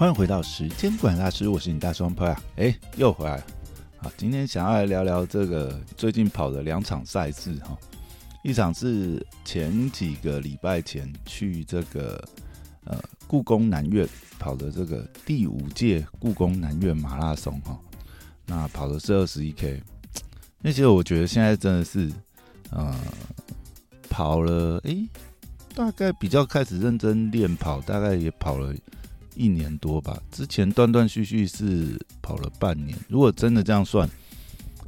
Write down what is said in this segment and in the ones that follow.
欢迎回到时间管大师，我是你大双胞啊，哎，又回来了。好，今天想要来聊聊这个最近跑的两场赛事哈，一场是前几个礼拜前去这个呃故宫南苑跑的这个第五届故宫南苑马拉松哈，那跑的是二十一 K，那其实我觉得现在真的是呃跑了哎，大概比较开始认真练跑，大概也跑了。一年多吧，之前断断续续是跑了半年。如果真的这样算，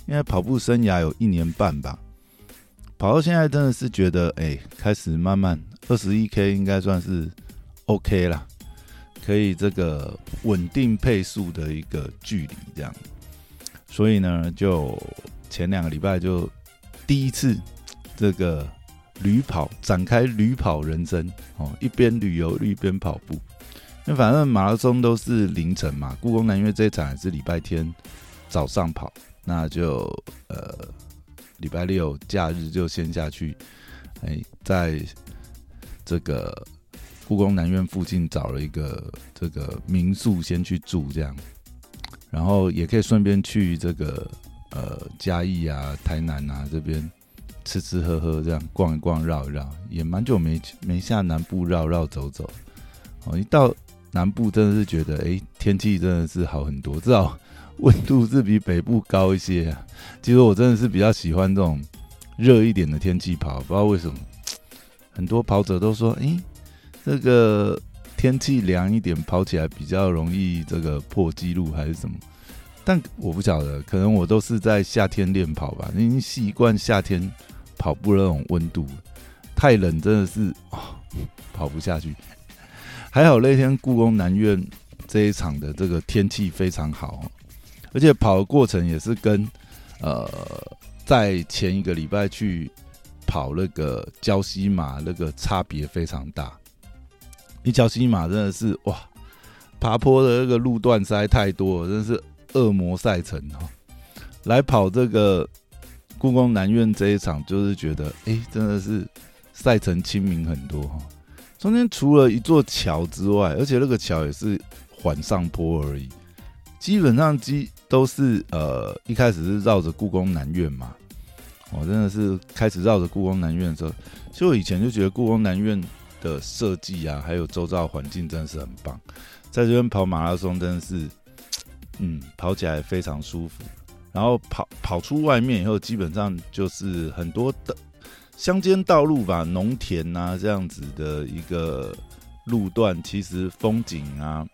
应该跑步生涯有一年半吧。跑到现在真的是觉得，哎，开始慢慢二十一 K 应该算是 OK 了，可以这个稳定配速的一个距离这样。所以呢，就前两个礼拜就第一次这个旅跑展开旅跑人生哦，一边旅游一边跑步。那反正马拉松都是凌晨嘛，故宫南院这一场是礼拜天早上跑，那就呃礼拜六假日就先下去，哎，在这个故宫南院附近找了一个这个民宿先去住，这样，然后也可以顺便去这个呃嘉义啊、台南啊这边吃吃喝喝，这样逛一逛、绕一绕，也蛮久没没下南部绕绕走走，哦，一到。南部真的是觉得，哎，天气真的是好很多，至少温度是比北部高一些。其实我真的是比较喜欢这种热一点的天气跑，不知道为什么，很多跑者都说，哎，这个天气凉一点跑起来比较容易这个破纪录还是什么？但我不晓得，可能我都是在夏天练跑吧，已经习惯夏天跑步那种温度，太冷真的是啊，跑不下去。还好那天故宫南院这一场的这个天气非常好，而且跑的过程也是跟呃在前一个礼拜去跑那个礁溪马那个差别非常大。你礁溪马真的是哇，爬坡的那个路段实在太多，真是恶魔赛程哈。来跑这个故宫南院这一场，就是觉得哎，真的是赛程亲民很多哈。中间除了一座桥之外，而且那个桥也是缓上坡而已，基本上基都是呃一开始是绕着故宫南院嘛，我真的是开始绕着故宫南院的时候，其实我以前就觉得故宫南院的设计啊，还有周遭环境真的是很棒，在这边跑马拉松真的是，嗯，跑起来非常舒服，然后跑跑出外面以后，基本上就是很多的。乡间道路吧，农田啊，这样子的一个路段，其实风景啊，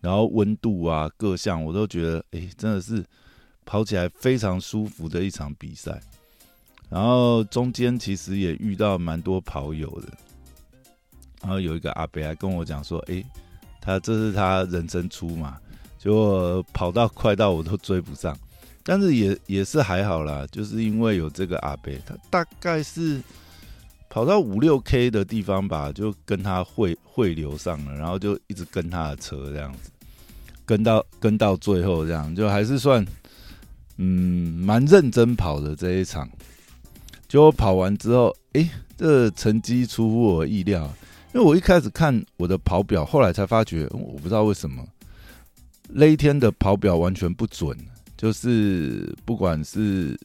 然后温度啊，各项我都觉得，哎，真的是跑起来非常舒服的一场比赛。然后中间其实也遇到蛮多跑友的，然后有一个阿伯还跟我讲说，哎，他这是他人生初嘛，结果跑到快到我都追不上。但是也也是还好啦，就是因为有这个阿贝，他大概是跑到五六 K 的地方吧，就跟他汇汇流上了，然后就一直跟他的车这样子，跟到跟到最后这样，就还是算嗯蛮认真跑的这一场。结果跑完之后，哎，这成绩出乎我意料，因为我一开始看我的跑表，后来才发觉，我不知道为什么那一天的跑表完全不准。就是不管是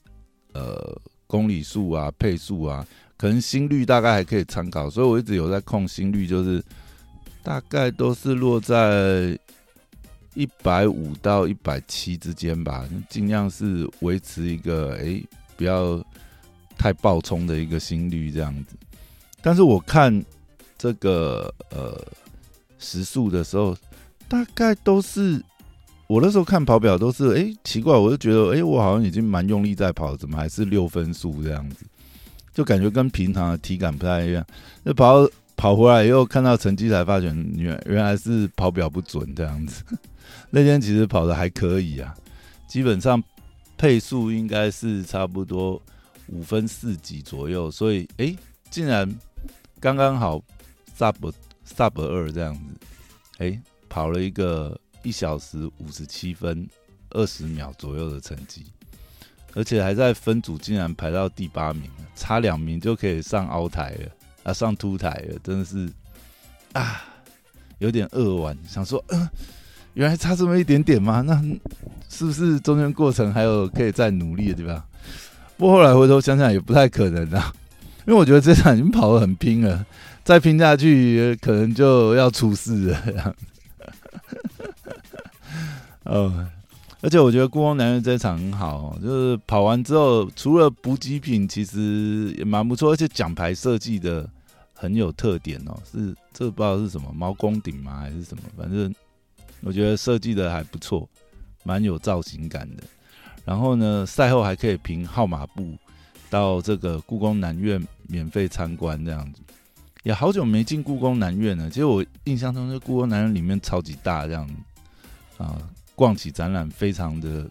呃公里数啊、配速啊，可能心率大概还可以参考，所以我一直有在控心率，就是大概都是落在一百五到一百七之间吧，尽量是维持一个哎不要太暴冲的一个心率这样子。但是我看这个呃时速的时候，大概都是。我那时候看跑表都是，哎，奇怪，我就觉得，哎，我好像已经蛮用力在跑，怎么还是六分速这样子？就感觉跟平常的体感不太一样。那跑跑回来以后，看到成绩才发觉，原原来是跑表不准这样子。那天其实跑的还可以啊，基本上配速应该是差不多五分四几左右，所以，哎，竟然刚刚好 sub sub 二这样子，哎，跑了一个。一小时五十七分二十秒左右的成绩，而且还在分组竟然排到第八名，差两名就可以上凹台了啊，上凸台了，真的是啊，有点扼腕，想说，原来差这么一点点吗？那是不是中间过程还有可以再努力的地方？不过后来回头想想也不太可能啊，因为我觉得这场已经跑得很拼了，再拼下去可能就要出事了。呃，而且我觉得故宫南院这场很好，就是跑完之后，除了补给品，其实也蛮不错，而且奖牌设计的很有特点哦。是这不知道是什么毛公鼎吗，还是什么？反正我觉得设计的还不错，蛮有造型感的。然后呢，赛后还可以凭号码布到这个故宫南院免费参观，这样子。也好久没进故宫南院了，其实我印象中，这故宫南院里面超级大，这样啊。逛起展览非常的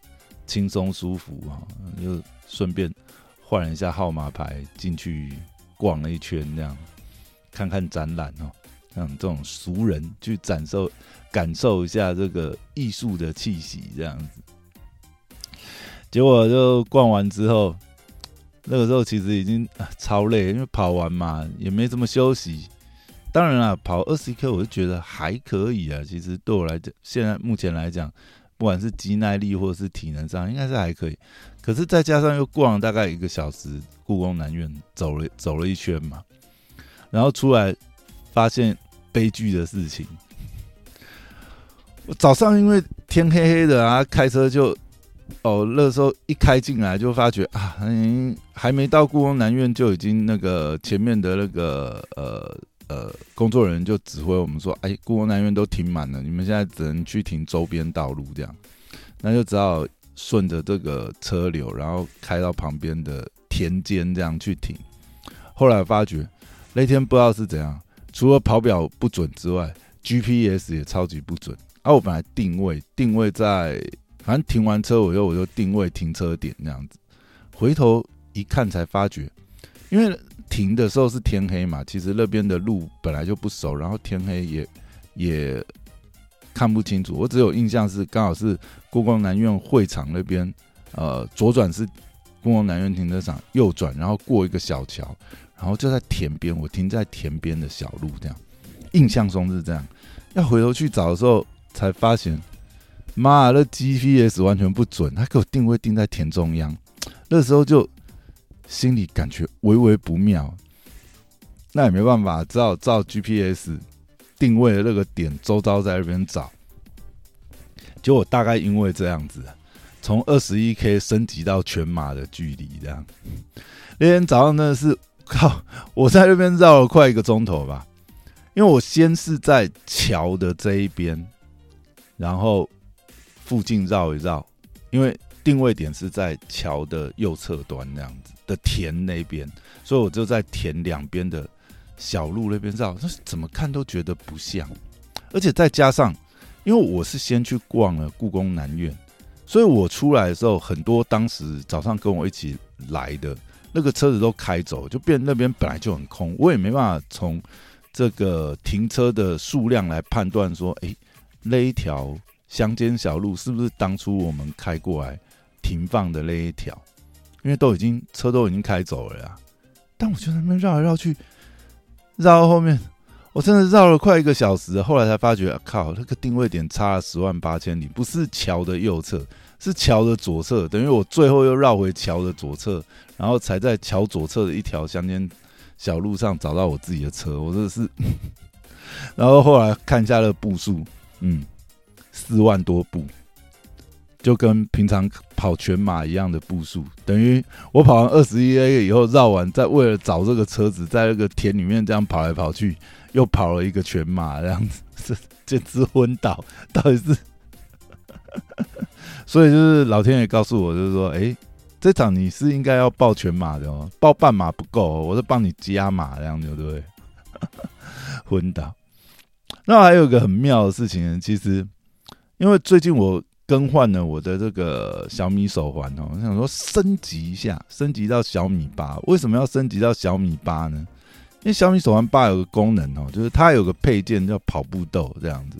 轻松舒服啊，就顺便换了一下号码牌进去逛了一圈，这样看看展览哦，像这种俗人去感受感受一下这个艺术的气息，这样子。结果就逛完之后，那个时候其实已经超累，因为跑完嘛也没怎么休息。当然了，跑二十一 K 我就觉得还可以啊。其实对我来讲，现在目前来讲。不管是肌耐力或者是体能上，应该是还可以。可是再加上又逛了大概一个小时，故宫南院走了走了一圈嘛，然后出来发现悲剧的事情。早上因为天黑黑的啊，开车就哦那时候一开进来就发觉啊，还没到故宫南院就已经那个前面的那个呃。呃，工作人员就指挥我们说：“哎，故宫南院都停满了，你们现在只能去停周边道路，这样，那就只好顺着这个车流，然后开到旁边的田间这样去停。后来发觉那天不知道是怎样，除了跑表不准之外，GPS 也超级不准。啊，我本来定位定位在，反正停完车我就我就定位停车点这样子，回头一看才发觉，因为。”停的时候是天黑嘛，其实那边的路本来就不熟，然后天黑也也看不清楚。我只有印象是刚好是故宫南院会场那边，呃，左转是故宫南院停车场，右转然后过一个小桥，然后就在田边，我停在田边的小路这样。印象中是这样，要回头去找的时候才发现，妈，那 GPS 完全不准，他给我定位定在田中央，那时候就。心里感觉微微不妙，那也没办法，只好照 GPS 定位的那个点，周遭在那边找。就我大概因为这样子，从二十一 K 升级到全马的距离，这样。那天早上真的是靠，我在那边绕了快一个钟头吧，因为我先是在桥的这一边，然后附近绕一绕，因为定位点是在桥的右侧端那样子。的田那边，所以我就在田两边的小路那边绕，那怎么看都觉得不像，而且再加上，因为我是先去逛了故宫南院，所以我出来的时候，很多当时早上跟我一起来的那个车子都开走，就变那边本来就很空，我也没办法从这个停车的数量来判断说，哎，那一条乡间小路是不是当初我们开过来停放的那一条？因为都已经车都已经开走了呀，但我就在那边绕来绕去，绕到后面，我真的绕了快一个小时。后来才发觉，靠，那个定位点差了十万八千里，不是桥的右侧，是桥的左侧。等于我最后又绕回桥的左侧，然后才在桥左侧的一条乡间小路上找到我自己的车。我真的是，然后后来看一下那步数，嗯，四万多步。就跟平常跑全马一样的步数，等于我跑完二十一 A 以后绕完，再为了找这个车子，在那个田里面这样跑来跑去，又跑了一个全马，这样子是简直昏倒。到底是，所以就是老天爷告诉我，就是说，哎，这场你是应该要报全马的哦，报半马不够，我是帮你加码这样子，对不对？昏倒。那还有一个很妙的事情，其实因为最近我。更换了我的这个小米手环哦，我想说升级一下，升级到小米八。为什么要升级到小米八呢？因为小米手环八有个功能哦，就是它有个配件叫跑步豆，这样子，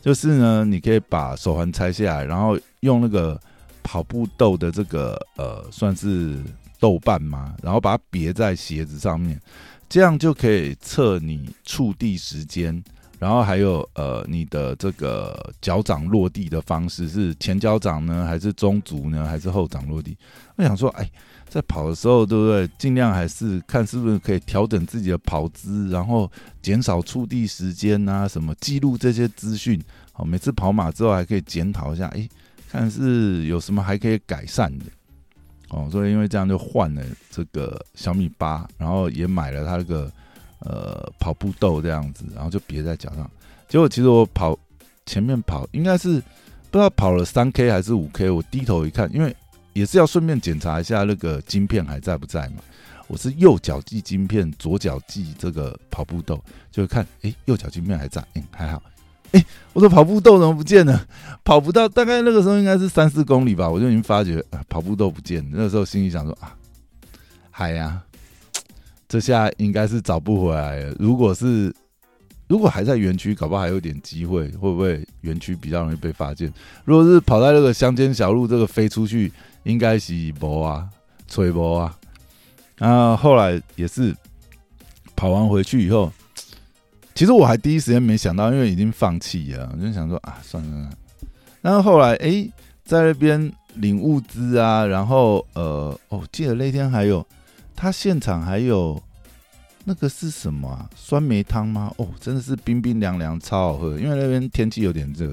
就是呢，你可以把手环拆下来，然后用那个跑步豆的这个呃，算是豆瓣嘛，然后把它别在鞋子上面，这样就可以测你触地时间。然后还有呃你的这个脚掌落地的方式是前脚掌呢，还是中足呢，还是后掌落地？我想说，哎，在跑的时候，对不对？尽量还是看是不是可以调整自己的跑姿，然后减少触地时间啊，什么记录这些资讯。好，每次跑马之后还可以检讨一下，哎，看是有什么还可以改善的。哦，所以因为这样就换了这个小米八，然后也买了它那个。呃，跑步豆这样子，然后就别在脚上。结果其实我跑前面跑，应该是不知道跑了三 K 还是五 K。我低头一看，因为也是要顺便检查一下那个晶片还在不在嘛。我是右脚系晶片，左脚系这个跑步豆，就看，哎，右脚晶片还在，嗯，还好。哎，我的跑步豆怎么不见了？跑不到，大概那个时候应该是三四公里吧，我就已经发觉跑步豆不见了。那时候心里想说啊，嗨呀。这下应该是找不回来了。如果是，如果还在园区，搞不好还有点机会。会不会园区比较容易被发现？如果是跑在那个乡间小路，这个飞出去，应该是波啊，吹波啊。然后后来也是跑完回去以后，其实我还第一时间没想到，因为已经放弃了，我就想说啊，算了。然后后来哎，在那边领物资啊，然后呃，哦，记得那天还有。他现场还有那个是什么啊？酸梅汤吗？哦，真的是冰冰凉凉，超好喝。因为那边天气有点热，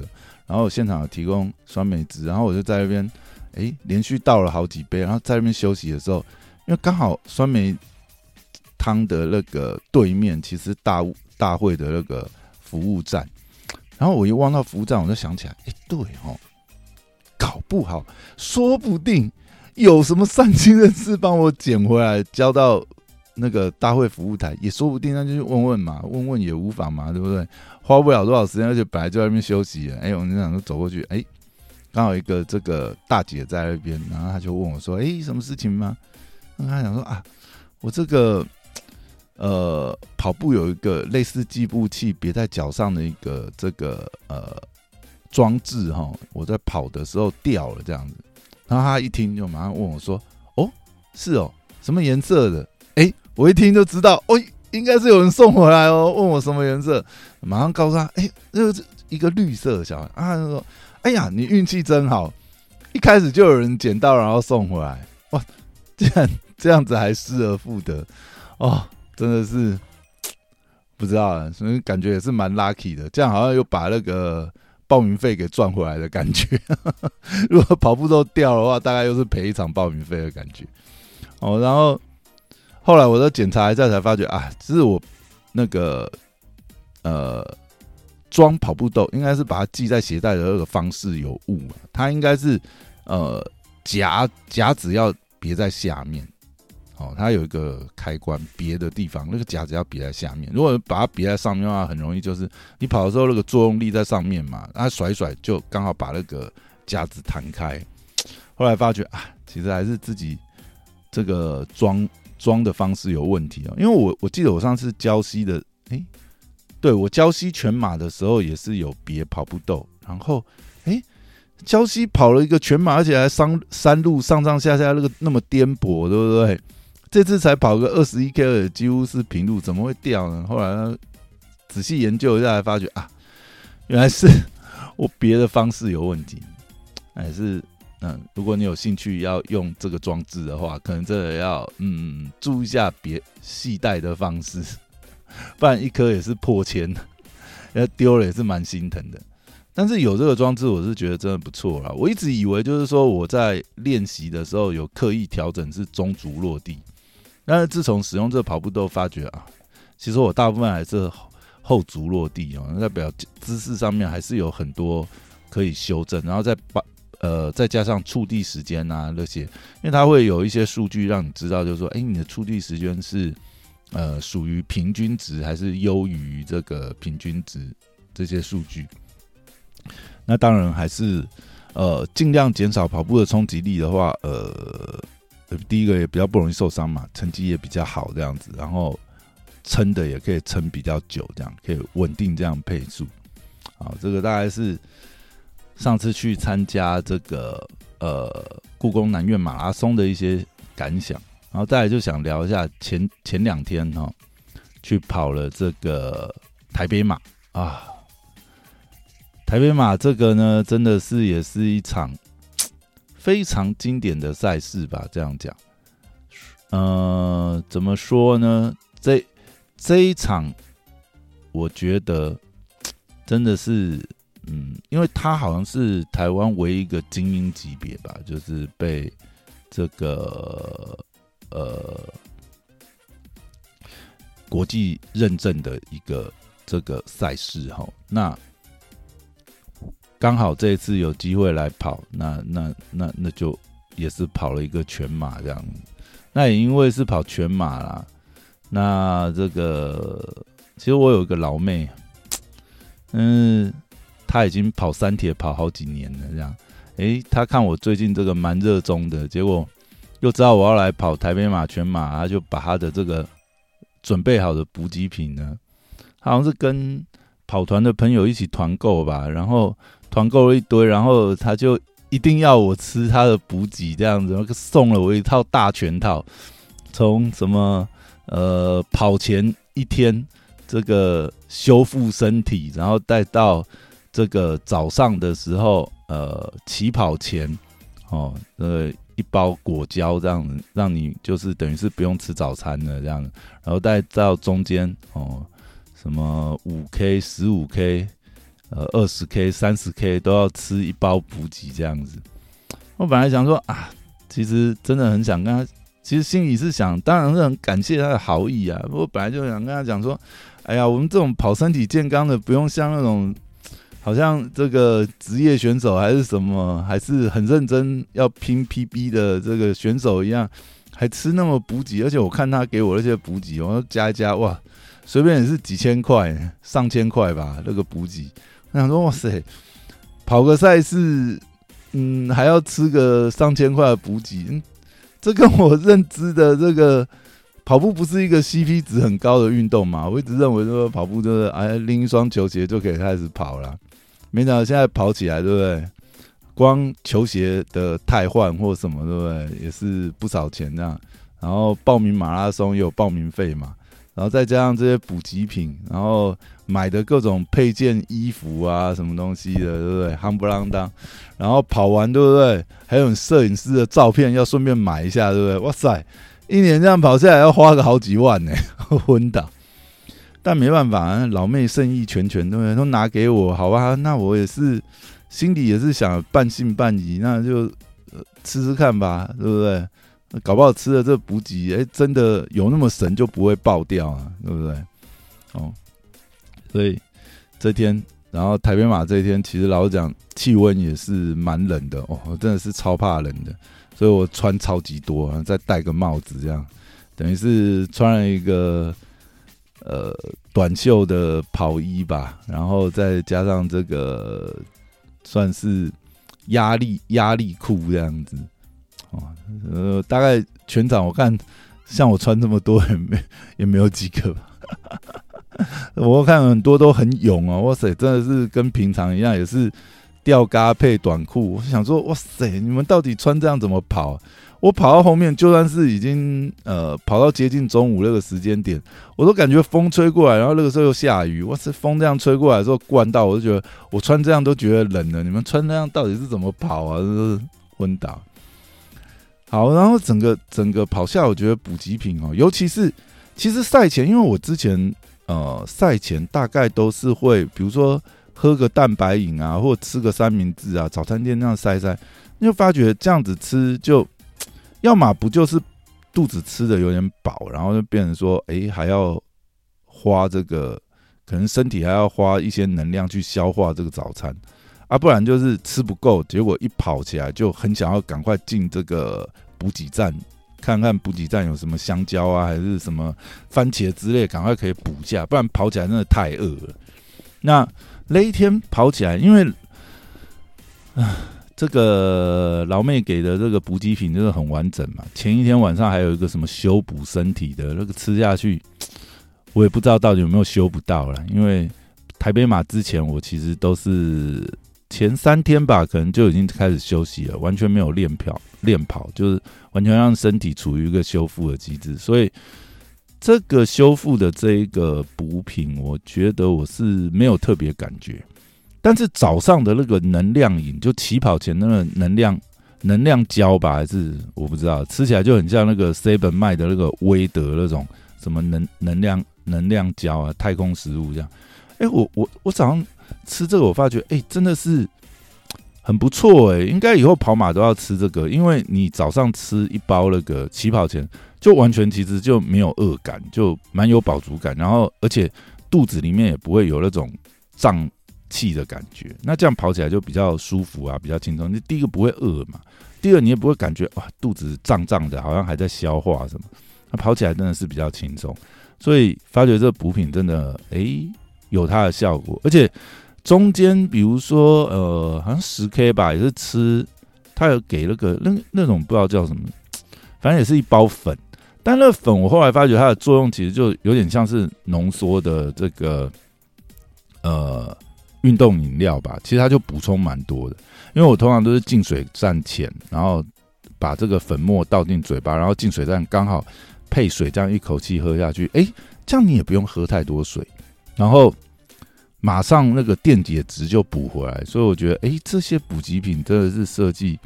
然后现场有提供酸梅汁，然后我就在那边，哎，连续倒了好几杯。然后在那边休息的时候，因为刚好酸梅汤的那个对面其实大大会的那个服务站，然后我一望到服务站，我就想起来，哎，对哦，搞不好，说不定。有什么善心人士帮我捡回来交到那个大会服务台，也说不定，那就去问问嘛，问问也无妨嘛，对不对？花不了多少时间，而且本来就在那边休息。哎，我就想说走过去，哎，刚好一个这个大姐在那边，然后他就问我说：“哎，什么事情吗？”他想说啊，我这个呃跑步有一个类似计步器别在脚上的一个这个呃装置哈，我在跑的时候掉了这样子。然后他一听就马上问我说：“哦，是哦，什么颜色的？”哎，我一听就知道，哦，应该是有人送回来哦。问我什么颜色，马上告诉他：“哎，那是一个绿色的小孩。”啊，他说：“哎呀，你运气真好，一开始就有人捡到，然后送回来。哇，竟然这样子还失而复得哦，真的是不知道，所以感觉也是蛮 lucky 的。这样好像又把那个。”报名费给赚回来的感觉，如果跑步都掉的话，大概又是赔一场报名费的感觉。哦，然后后来我在检查一下，才发觉啊，这是我那个呃装跑步豆，应该是把它系在鞋带的那个方式有误，它应该是呃夹夹子要别在下面。哦，它有一个开关，别的地方那个夹子要别在下面。如果把它别在上面的话，很容易就是你跑的时候那个作用力在上面嘛，它甩甩就刚好把那个夹子弹开。后来发觉啊，其实还是自己这个装装的方式有问题哦。因为我我记得我上次胶西的，哎，对我胶西全马的时候也是有别跑步豆，然后哎，胶西跑了一个全马，而且还上山路上上下下那个那么颠簸，对不对？这次才跑个二十一 K，二几乎是平路，怎么会掉呢？后来仔细研究一下，才发觉啊，原来是我别的方式有问题。还是嗯，如果你有兴趣要用这个装置的话，可能真的要嗯注意一下别系带的方式，不然一颗也是破千，要丢了也是蛮心疼的。但是有这个装置，我是觉得真的不错啦。我一直以为就是说我在练习的时候有刻意调整是中足落地。但是自从使用这个跑步豆，发觉啊，其实我大部分还是后足落地哦，代表姿势上面还是有很多可以修正，然后再把呃再加上触地时间啊那些，因为它会有一些数据让你知道，就是说，哎，你的触地时间是呃属于平均值还是优于这个平均值这些数据。那当然还是呃尽量减少跑步的冲击力的话，呃。第一个也比较不容易受伤嘛，成绩也比较好这样子，然后撑的也可以撑比较久，这样可以稳定这样配速。好，这个大概是上次去参加这个呃故宫南苑马拉松的一些感想，然后再来就想聊一下前前两天哈去跑了这个台北马，啊，台北马这个呢，真的是也是一场非常经典的赛事吧？这样讲，呃，怎么说呢？这这一场，我觉得真的是，嗯，因为他好像是台湾唯一一个精英级别吧，就是被这个呃国际认证的一个这个赛事哈。那刚好这一次有机会来跑，那那那那就也是跑了一个全马这样。那也因为是跑全马啦。那这个其实我有一个老妹，嗯，她已经跑三铁跑好几年了，这样，诶，她看我最近这个蛮热衷的，结果又知道我要来跑台北马全马，她就把她的这个准备好的补给品呢，好像是跟跑团的朋友一起团购吧，然后团购了一堆，然后他就一定要我吃他的补给，这样子，然后送了我一套大全套，从什么。呃，跑前一天这个修复身体，然后带到这个早上的时候，呃，起跑前哦，呃，一包果胶这样子，让你就是等于是不用吃早餐的这样，然后再到中间哦，什么五 K、十五 K、呃二十 K、三十 K 都要吃一包补给这样子。我本来想说啊，其实真的很想跟他。其实心里是想，当然是很感谢他的好意啊。我本来就想跟他讲说，哎呀，我们这种跑身体健康的，不用像那种好像这个职业选手还是什么，还是很认真要拼 PB 的这个选手一样，还吃那么补给。而且我看他给我那些补给，我要加一加，哇，随便也是几千块、上千块吧。那个补给，我想说，哇塞，跑个赛事，嗯，还要吃个上千块的补给。这跟我认知的这个跑步不是一个 CP 值很高的运动嘛？我一直认为说跑步就是哎拎一双球鞋就可以开始跑了，没想到现在跑起来，对不对？光球鞋的汰换或什么，对不对？也是不少钱这样。然后报名马拉松也有报名费嘛，然后再加上这些补给品，然后。买的各种配件、衣服啊，什么东西的，对不对？夯不啷当，然后跑完，对不对？还有摄影师的照片要顺便买一下，对不对？哇塞，一年这样跑下来要花个好几万呢，昏倒。但没办法，老妹盛意全全，对不对？都拿给我，好吧？那我也是心里也是想半信半疑，那就吃吃看吧，对不对？搞不好吃了这补给，哎，真的有那么神就不会爆掉啊，对不对？哦。所以这天，然后台北马这一天，其实老实讲，气温也是蛮冷的哦，真的是超怕冷的，所以我穿超级多，再戴个帽子，这样等于是穿了一个呃短袖的跑衣吧，然后再加上这个算是压力压力裤这样子哦，呃，大概全场我看像我穿这么多也没也没有几个吧。我看很多都很勇啊，哇塞，真的是跟平常一样，也是吊嘎配短裤。我想说，哇塞，你们到底穿这样怎么跑？我跑到后面，就算是已经呃跑到接近中午那个时间点，我都感觉风吹过来，然后那个时候又下雨，哇塞，风这样吹过来的时候灌到，我就觉得我穿这样都觉得冷了。你们穿那样到底是怎么跑啊？是昏倒。好，然后整个整个跑下，我觉得补给品哦，尤其是其实赛前，因为我之前。呃，赛前大概都是会，比如说喝个蛋白饮啊，或吃个三明治啊，早餐店那样塞塞，就发觉这样子吃就，要么不就是肚子吃的有点饱，然后就变成说，哎，还要花这个，可能身体还要花一些能量去消化这个早餐，啊，不然就是吃不够，结果一跑起来就很想要赶快进这个补给站。看看补给站有什么香蕉啊，还是什么番茄之类，赶快可以补下，不然跑起来真的太饿了。那那一天跑起来，因为啊，这个老妹给的这个补给品真的很完整嘛。前一天晚上还有一个什么修补身体的那个吃下去，我也不知道到底有没有修补到了。因为台北马之前我其实都是前三天吧，可能就已经开始休息了，完全没有练跑练跑，就是。完全让身体处于一个修复的机制，所以这个修复的这一个补品，我觉得我是没有特别感觉。但是早上的那个能量饮，就起跑前那个能量能量胶吧，还是我不知道，吃起来就很像那个 seven 卖的那个威德那种什么能能量能量胶啊，太空食物这样。哎，我我我早上吃这个，我发觉哎，真的是很不错哎，应该以后跑马都要吃这个，因为你早上吃一包那个起跑前，就完全其实就没有饿感，就蛮有饱足感，然后而且肚子里面也不会有那种胀。气的感觉，那这样跑起来就比较舒服啊，比较轻松。你第一个不会饿嘛，第二你也不会感觉哇肚子胀胀的，好像还在消化什么。那跑起来真的是比较轻松，所以发觉这个补品真的诶有它的效果，而且中间比如说呃好像十 K 吧，也是吃它有给那个那那种不知道叫什么，反正也是一包粉，但那粉我后来发觉它的作用其实就有点像是浓缩的这个呃。运动饮料吧，其实它就补充蛮多的，因为我通常都是进水站前，然后把这个粉末倒进嘴巴，然后进水站刚好配水，这样一口气喝下去，哎，这样你也不用喝太多水，然后马上那个电解质就补回来，所以我觉得，哎，这些补给品真的是设计，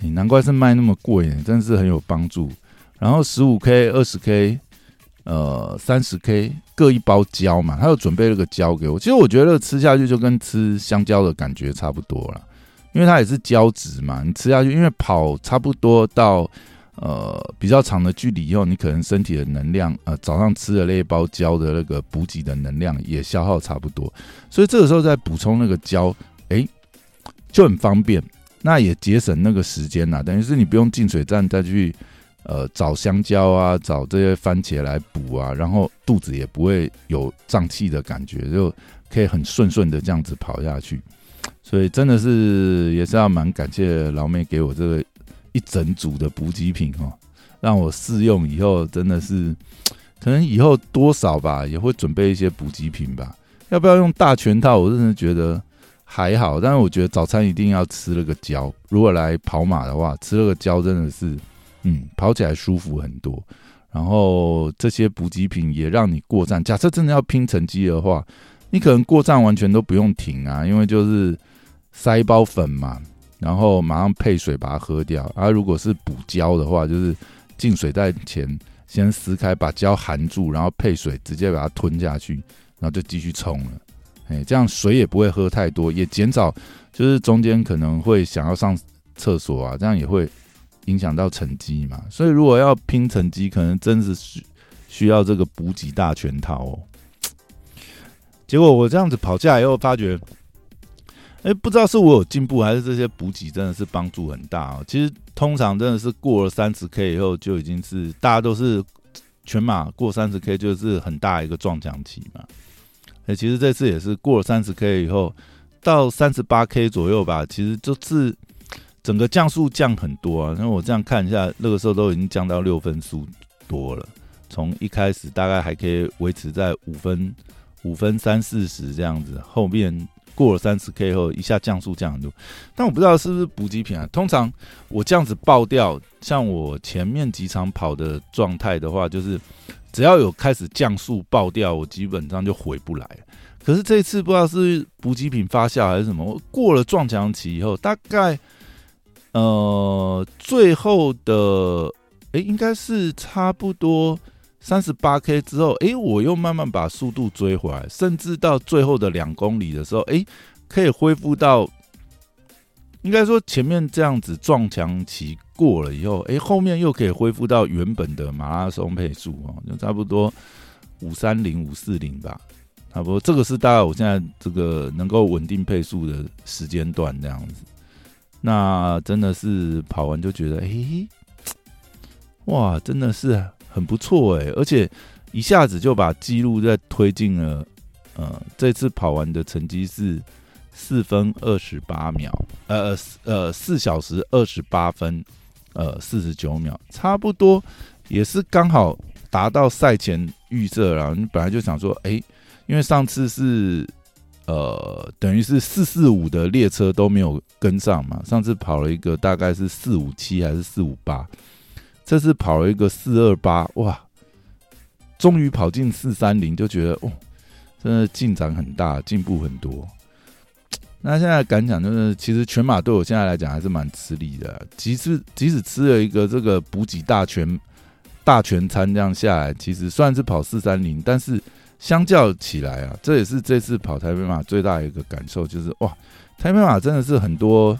难怪是卖那么贵，真的是很有帮助。然后十五 K、二十 K。呃，三十 K 各一包胶嘛，他又准备了个胶给我。其实我觉得吃下去就跟吃香蕉的感觉差不多了，因为它也是胶质嘛。你吃下去，因为跑差不多到呃比较长的距离以后，你可能身体的能量，呃早上吃的那一包胶的那个补给的能量也消耗差不多，所以这个时候再补充那个胶，哎就很方便，那也节省那个时间呐，等于是你不用进水站再去。呃，找香蕉啊，找这些番茄来补啊，然后肚子也不会有胀气的感觉，就可以很顺顺的这样子跑下去。所以真的是也是要蛮感谢老妹给我这个一整组的补给品哦，让我试用以后真的是，可能以后多少吧也会准备一些补给品吧。要不要用大全套？我真的觉得还好，但是我觉得早餐一定要吃了个胶。如果来跑马的话，吃了个胶真的是。嗯，跑起来舒服很多，然后这些补给品也让你过站。假设真的要拼成绩的话，你可能过站完全都不用停啊，因为就是塞包粉嘛，然后马上配水把它喝掉。而如果是补胶的话，就是进水袋前先撕开，把胶含住，然后配水直接把它吞下去，然后就继续冲了。哎，这样水也不会喝太多，也减少就是中间可能会想要上厕所啊，这样也会。影响到成绩嘛，所以如果要拼成绩，可能真是需需要这个补给大全套哦。结果我这样子跑下来以后，发觉，哎，不知道是我有进步，还是这些补给真的是帮助很大哦。其实通常真的是过了三十 K 以后，就已经是大家都是全马过三十 K 就是很大一个撞墙期嘛。哎，其实这次也是过了三十 K 以后，到三十八 K 左右吧，其实就是。整个降速降很多啊，因为我这样看一下，那个时候都已经降到六分速多了。从一开始大概还可以维持在五分、五分三四十这样子，后面过了三十 K 后，一下降速降很多。但我不知道是不是补给品啊。通常我这样子爆掉，像我前面几场跑的状态的话，就是只要有开始降速爆掉，我基本上就回不来。可是这次不知道是补给品发酵还是什么，我过了撞墙期以后，大概。呃，最后的哎，应该是差不多三十八 K 之后，哎，我又慢慢把速度追回来，甚至到最后的两公里的时候，哎，可以恢复到，应该说前面这样子撞墙期过了以后，哎，后面又可以恢复到原本的马拉松配速哦，就差不多五三零五四零吧，差不多这个是大概我现在这个能够稳定配速的时间段这样子。那真的是跑完就觉得，哎，哇，真的是很不错哎，而且一下子就把记录在推进了。呃，这次跑完的成绩是四分二十八秒，呃呃，四小时二十八分，呃，四十九秒，差不多也是刚好达到赛前预测了。你本来就想说，哎，因为上次是。呃，等于是四四五的列车都没有跟上嘛。上次跑了一个大概是四五七还是四五八，这次跑了一个四二八，哇，终于跑进四三零，就觉得哦，真的进展很大，进步很多。那现在感想就是，其实全马对我现在来讲还是蛮吃力的。即使即使吃了一个这个补给大全大全餐这样下来，其实算是跑四三零，但是相较起来啊，这也是这次跑台北马最大的一个感受，就是哇，台北马真的是很多，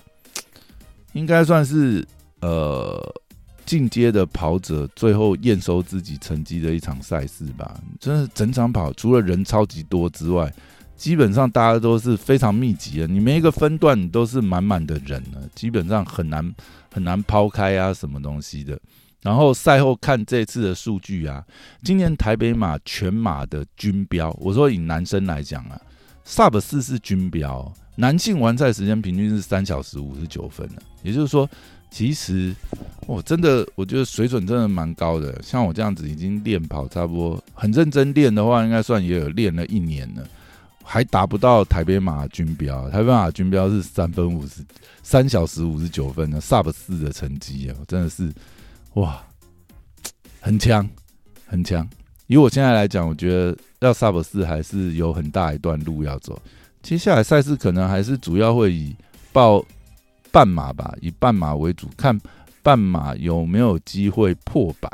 应该算是呃进阶的跑者最后验收自己成绩的一场赛事吧。真的整场跑，除了人超级多之外。基本上大家都是非常密集的，你每一个分段都是满满的人呢，基本上很难很难抛开啊什么东西的。然后赛后看这次的数据啊，今年台北马全马的均标，我说以男生来讲啊，Sub 四是均标，男性完赛时间平均是三小时五十九分的，也就是说，其实我真的我觉得水准真的蛮高的。像我这样子已经练跑差不多很认真练的话，应该算也有练了一年了。还达不到台北马军标，台北马军标是三分五十三小时五十九分的 Sub 四的成绩啊，真的是哇，很强很强。以我现在来讲，我觉得要 Sub 四还是有很大一段路要走。接下来赛事可能还是主要会以报半马吧，以半马为主，看半马有没有机会破百。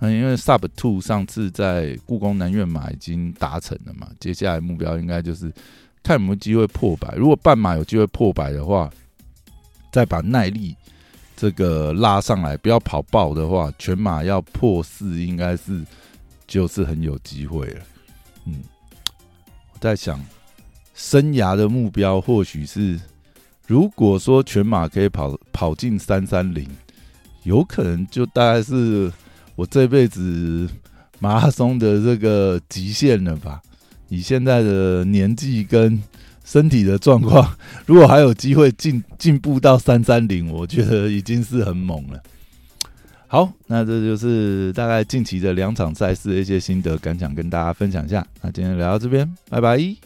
嗯，因为 Sub Two 上次在故宫南苑马已经达成了嘛，接下来目标应该就是看有没有机会破百。如果半马有机会破百的话，再把耐力这个拉上来，不要跑爆的话，全马要破四，应该是就是很有机会了。嗯，我在想，生涯的目标或许是，如果说全马可以跑跑进三三零，有可能就大概是。我这辈子马拉松的这个极限了吧？以现在的年纪跟身体的状况，如果还有机会进进步到三三零，我觉得已经是很猛了。好，那这就是大概近期的两场赛事的一些心得感想，跟大家分享一下。那今天聊到这边，拜拜。